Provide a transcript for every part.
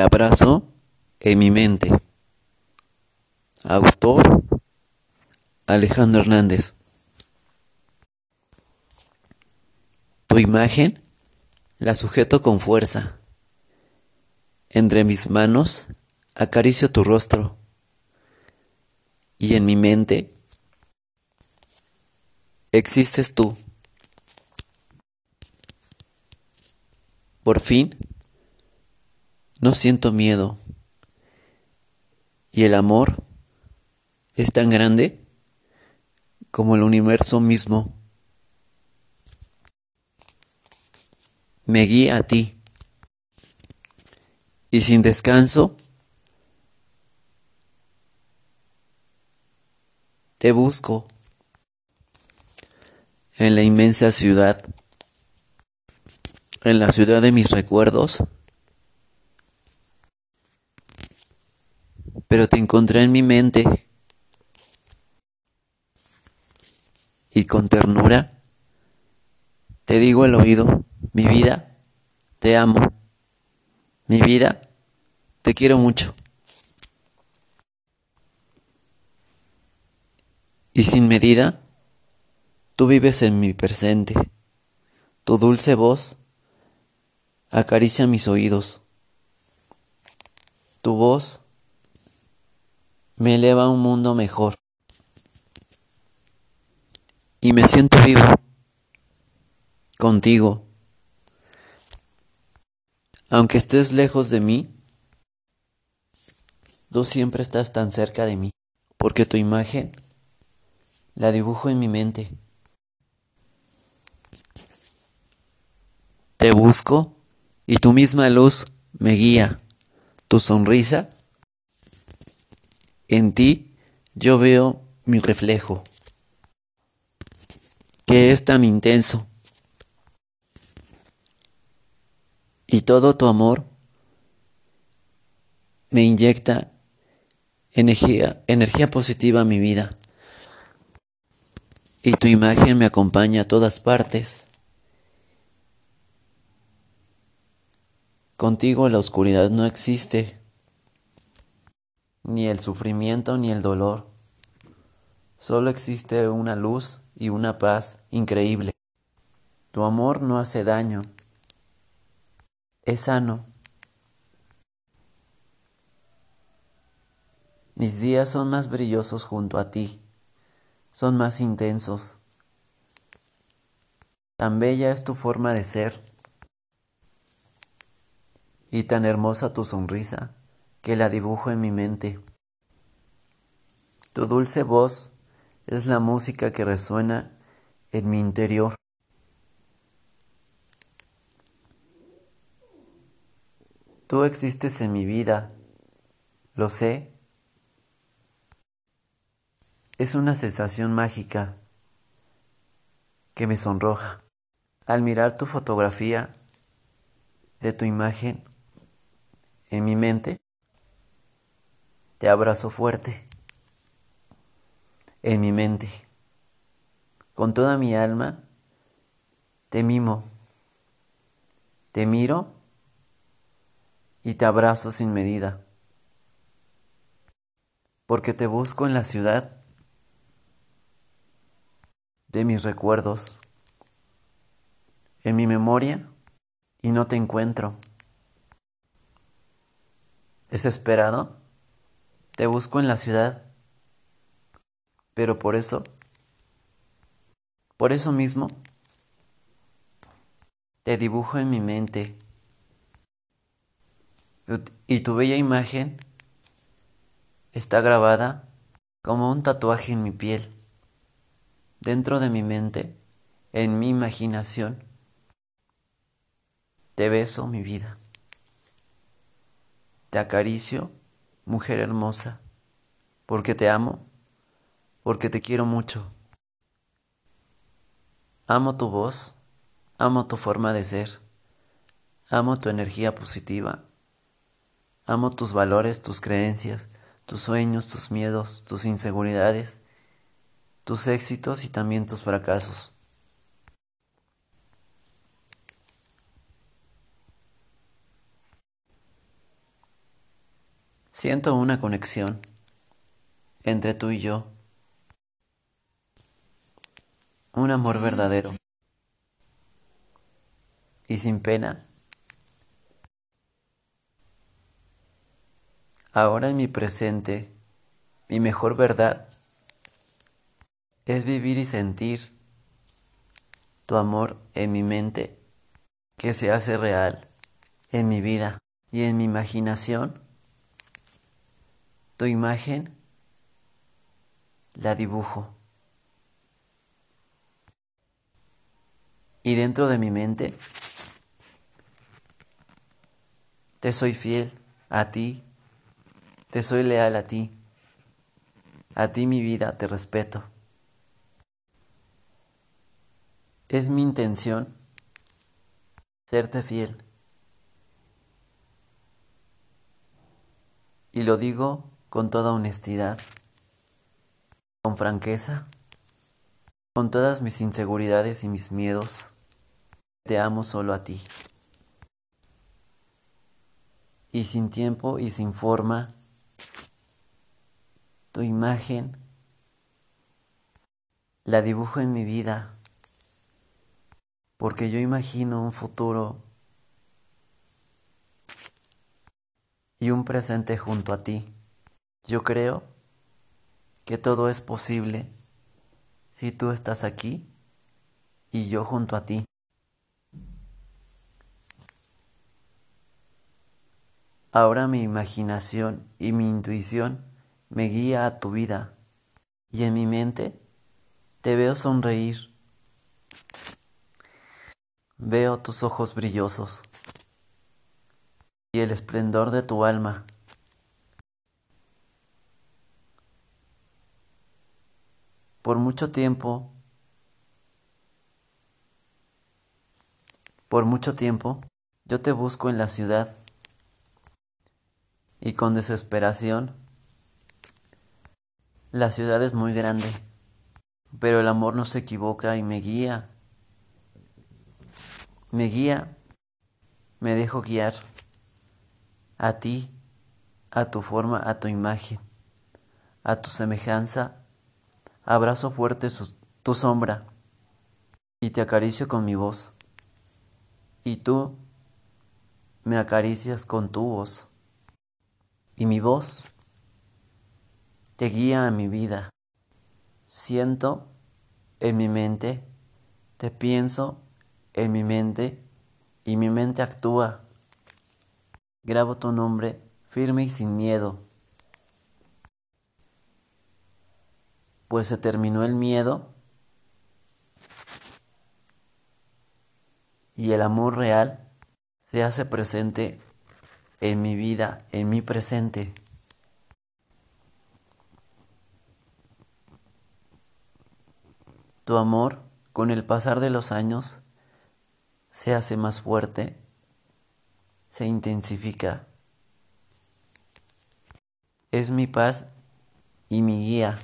Abrazo en mi mente. Autor Alejandro Hernández. Tu imagen la sujeto con fuerza. Entre mis manos acaricio tu rostro. Y en mi mente existes tú. Por fin, no siento miedo. Y el amor es tan grande como el universo mismo. Me guía a ti. Y sin descanso, te busco en la inmensa ciudad, en la ciudad de mis recuerdos. Pero te encontré en mi mente y con ternura te digo al oído, mi vida, te amo. Mi vida, te quiero mucho. Y sin medida, tú vives en mi presente. Tu dulce voz acaricia mis oídos. Tu voz me eleva a un mundo mejor y me siento vivo contigo. Aunque estés lejos de mí, tú siempre estás tan cerca de mí, porque tu imagen la dibujo en mi mente. Te busco y tu misma luz me guía, tu sonrisa. En ti yo veo mi reflejo que es tan intenso. Y todo tu amor me inyecta energía, energía positiva a mi vida. Y tu imagen me acompaña a todas partes. Contigo la oscuridad no existe, ni el sufrimiento ni el dolor. Solo existe una luz y una paz increíble. Tu amor no hace daño. Es sano. Mis días son más brillosos junto a ti. Son más intensos. Tan bella es tu forma de ser. Y tan hermosa tu sonrisa que la dibujo en mi mente. Tu dulce voz es la música que resuena en mi interior. Tú existes en mi vida, lo sé. Es una sensación mágica que me sonroja. Al mirar tu fotografía de tu imagen en mi mente, te abrazo fuerte en mi mente. Con toda mi alma, te mimo, te miro y te abrazo sin medida, porque te busco en la ciudad de mis recuerdos, en mi memoria, y no te encuentro. Desesperado, te busco en la ciudad pero por eso, por eso mismo, te dibujo en mi mente. Y tu bella imagen está grabada como un tatuaje en mi piel, dentro de mi mente, en mi imaginación. Te beso, mi vida. Te acaricio, mujer hermosa, porque te amo porque te quiero mucho. Amo tu voz, amo tu forma de ser, amo tu energía positiva, amo tus valores, tus creencias, tus sueños, tus miedos, tus inseguridades, tus éxitos y también tus fracasos. Siento una conexión entre tú y yo. Un amor verdadero. Y sin pena. Ahora en mi presente, mi mejor verdad es vivir y sentir tu amor en mi mente que se hace real en mi vida y en mi imaginación tu imagen la dibujo. Y dentro de mi mente te soy fiel a ti, te soy leal a ti, a ti mi vida te respeto. Es mi intención serte fiel. Y lo digo con toda honestidad, con franqueza, con todas mis inseguridades y mis miedos. Te amo solo a ti. Y sin tiempo y sin forma, tu imagen la dibujo en mi vida, porque yo imagino un futuro y un presente junto a ti. Yo creo que todo es posible si tú estás aquí y yo junto a ti. Ahora mi imaginación y mi intuición me guía a tu vida y en mi mente te veo sonreír. Veo tus ojos brillosos y el esplendor de tu alma. Por mucho tiempo, por mucho tiempo, yo te busco en la ciudad y con desesperación. La ciudad es muy grande, pero el amor no se equivoca y me guía. Me guía, me dejo guiar a ti, a tu forma, a tu imagen, a tu semejanza Abrazo fuerte tu sombra y te acaricio con mi voz. Y tú me acaricias con tu voz. Y mi voz te guía a mi vida. Siento en mi mente, te pienso en mi mente y mi mente actúa. Grabo tu nombre firme y sin miedo. Pues se terminó el miedo y el amor real se hace presente en mi vida, en mi presente. Tu amor, con el pasar de los años, se hace más fuerte, se intensifica. Es mi paz y mi guía.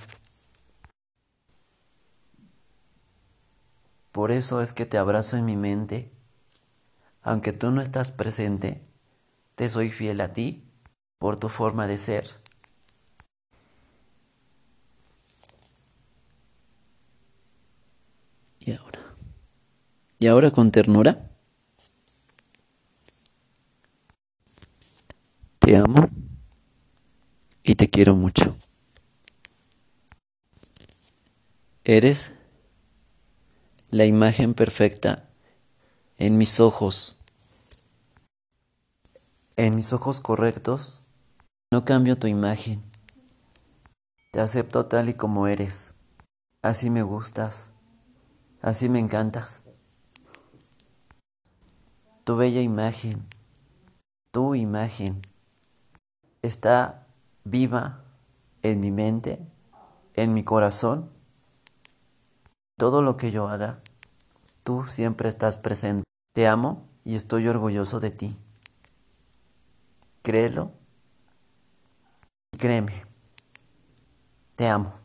Por eso es que te abrazo en mi mente. Aunque tú no estás presente, te soy fiel a ti por tu forma de ser. Y ahora. Y ahora con ternura. Te amo y te quiero mucho. Eres la imagen perfecta en mis ojos. En mis ojos correctos, no cambio tu imagen. Te acepto tal y como eres. Así me gustas. Así me encantas. Tu bella imagen, tu imagen, está viva en mi mente, en mi corazón todo lo que yo haga, tú siempre estás presente. Te amo y estoy orgulloso de ti. Créelo y créeme. Te amo.